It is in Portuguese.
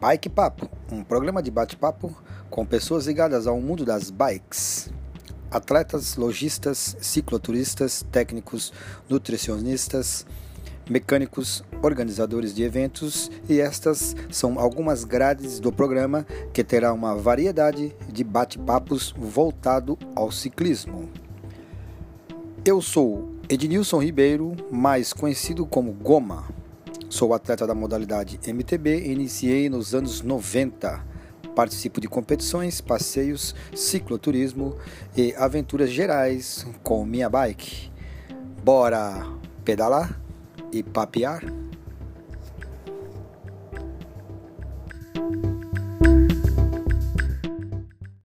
Bike Papo, um programa de bate-papo com pessoas ligadas ao mundo das bikes. Atletas, lojistas, cicloturistas, técnicos, nutricionistas, mecânicos, organizadores de eventos e estas são algumas grades do programa que terá uma variedade de bate-papos voltado ao ciclismo. Eu sou Ednilson Ribeiro, mais conhecido como Goma. Sou atleta da modalidade MTB e iniciei nos anos 90. Participo de competições, passeios, cicloturismo e aventuras gerais com minha bike. Bora pedalar e papear?